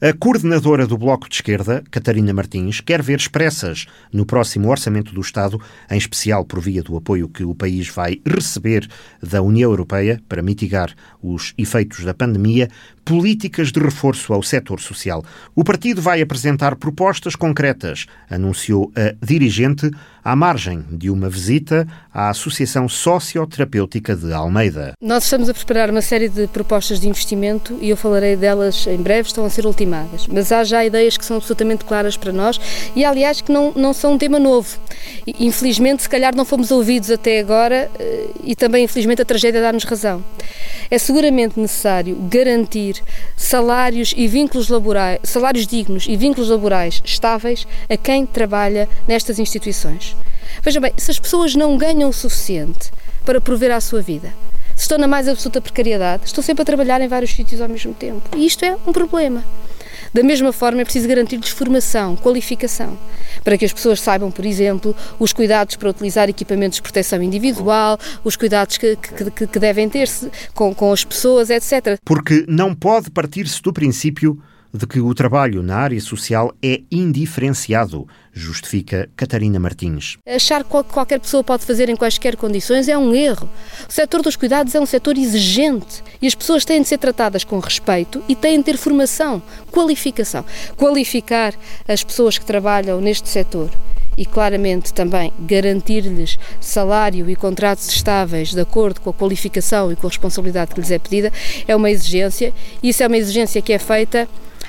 A coordenadora do Bloco de Esquerda, Catarina Martins, quer ver expressas no próximo Orçamento do Estado, em especial por via do apoio que o país vai receber da União Europeia para mitigar os efeitos da pandemia, políticas de reforço ao setor social. O partido vai apresentar propostas concretas, anunciou a dirigente, à margem de uma visita à Associação Socioterapêutica de Almeida. Nós estamos a preparar uma série de propostas de investimento e eu falarei delas em breve, estão a ser ultimadas. Mas há já ideias que são absolutamente claras para nós e, aliás, que não, não são um tema novo. Infelizmente, se calhar não fomos ouvidos até agora eh, e também, infelizmente, a tragédia dá-nos razão. É seguramente necessário garantir salários e vínculos laborais, salários dignos e vínculos laborais estáveis a quem trabalha nestas instituições. Veja bem, se as pessoas não ganham o suficiente para prover à sua vida, se estão na mais absoluta precariedade, estão sempre a trabalhar em vários sítios ao mesmo tempo. E isto é um problema. Da mesma forma, é preciso garantir-lhes formação, qualificação, para que as pessoas saibam, por exemplo, os cuidados para utilizar equipamentos de proteção individual, os cuidados que, que, que devem ter-se com, com as pessoas, etc. Porque não pode partir-se do princípio de que o trabalho na área social é indiferenciado, justifica Catarina Martins. Achar que qualquer pessoa pode fazer em quaisquer condições é um erro. O setor dos cuidados é um setor exigente e as pessoas têm de ser tratadas com respeito e têm de ter formação, qualificação. Qualificar as pessoas que trabalham neste setor e claramente também garantir-lhes salário e contratos estáveis de acordo com a qualificação e com a responsabilidade que lhes é pedida é uma exigência e isso é uma exigência que é feita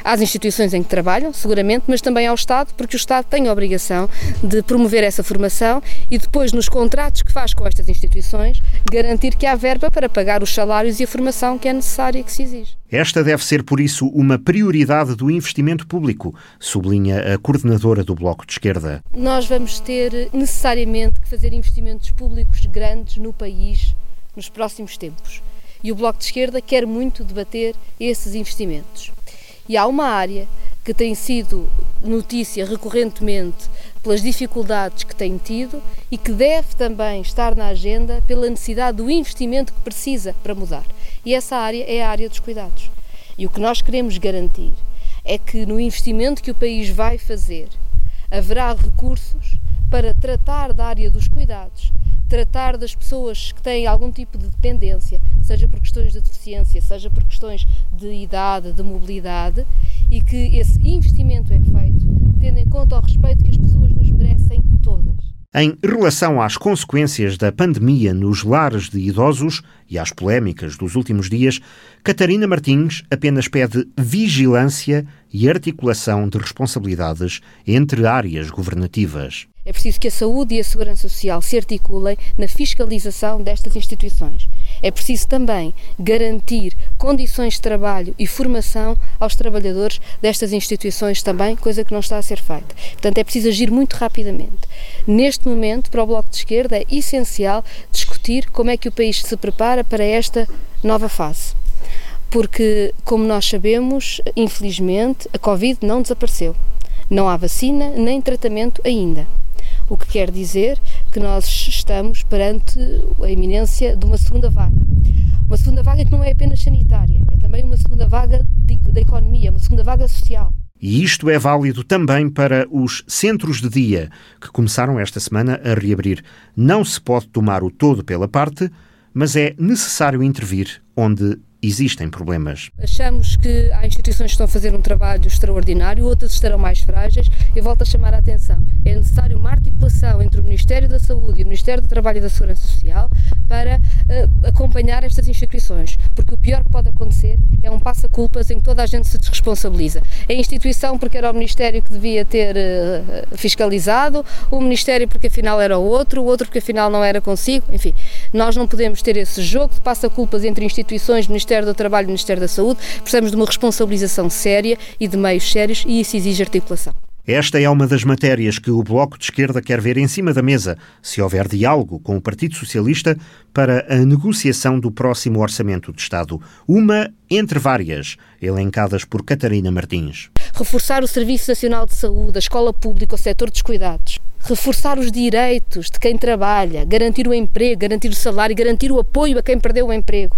às instituições em que trabalham, seguramente, mas também ao Estado, porque o Estado tem a obrigação de promover essa formação e depois, nos contratos que faz com estas instituições, garantir que há verba para pagar os salários e a formação que é necessária e que se exige. Esta deve ser, por isso, uma prioridade do investimento público, sublinha a coordenadora do Bloco de Esquerda. Nós vamos ter necessariamente que fazer investimentos públicos grandes no país nos próximos tempos. E o Bloco de Esquerda quer muito debater esses investimentos. E há uma área que tem sido notícia recorrentemente pelas dificuldades que tem tido e que deve também estar na agenda pela necessidade do investimento que precisa para mudar. E essa área é a área dos cuidados. E o que nós queremos garantir é que no investimento que o país vai fazer haverá recursos para tratar da área dos cuidados, tratar das pessoas que têm algum tipo de dependência, seja por questões de deficiência, seja por questões de idade, de mobilidade, e que esse investimento é feito tendo em conta o respeito que as pessoas nos. Em relação às consequências da pandemia nos lares de idosos e às polémicas dos últimos dias, Catarina Martins apenas pede vigilância e articulação de responsabilidades entre áreas governativas. É preciso que a saúde e a segurança social se articulem na fiscalização destas instituições. É preciso também garantir condições de trabalho e formação aos trabalhadores destas instituições também, coisa que não está a ser feita. Portanto, é preciso agir muito rapidamente. Neste momento, para o Bloco de Esquerda, é essencial discutir como é que o país se prepara para esta nova fase. Porque, como nós sabemos, infelizmente, a Covid não desapareceu. Não há vacina nem tratamento ainda o que quer dizer que nós estamos perante a iminência de uma segunda vaga. Uma segunda vaga que não é apenas sanitária, é também uma segunda vaga da economia, uma segunda vaga social. E isto é válido também para os centros de dia, que começaram esta semana a reabrir. Não se pode tomar o todo pela parte, mas é necessário intervir onde existem problemas. Achamos que há instituições que estão a fazer um trabalho extraordinário, outras estarão mais frágeis. Eu volto a chamar a atenção. É necessário entre o Ministério da Saúde e o Ministério do Trabalho e da Segurança Social para uh, acompanhar estas instituições, porque o pior que pode acontecer é um passa-culpas em que toda a gente se desresponsabiliza. A instituição porque era o Ministério que devia ter uh, fiscalizado, o Ministério porque afinal era o outro, o outro porque afinal não era consigo, enfim. Nós não podemos ter esse jogo de passa-culpas entre instituições, Ministério do Trabalho e Ministério da Saúde. Precisamos de uma responsabilização séria e de meios sérios e isso exige articulação. Esta é uma das matérias que o Bloco de Esquerda quer ver em cima da mesa, se houver diálogo com o Partido Socialista para a negociação do próximo Orçamento de Estado. Uma entre várias, elencadas por Catarina Martins. Reforçar o Serviço Nacional de Saúde, a escola pública, o setor dos cuidados. Reforçar os direitos de quem trabalha, garantir o emprego, garantir o salário, garantir o apoio a quem perdeu o emprego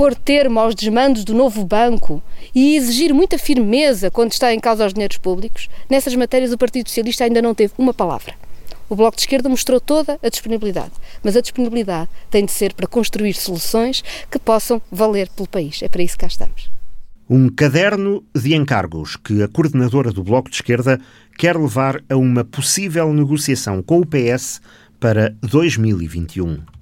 pôr termo aos desmandos do novo banco e exigir muita firmeza quando está em causa os dinheiros públicos, nessas matérias o Partido Socialista ainda não teve uma palavra. O Bloco de Esquerda mostrou toda a disponibilidade, mas a disponibilidade tem de ser para construir soluções que possam valer pelo país. É para isso que cá estamos. Um caderno de encargos que a coordenadora do Bloco de Esquerda quer levar a uma possível negociação com o PS para 2021.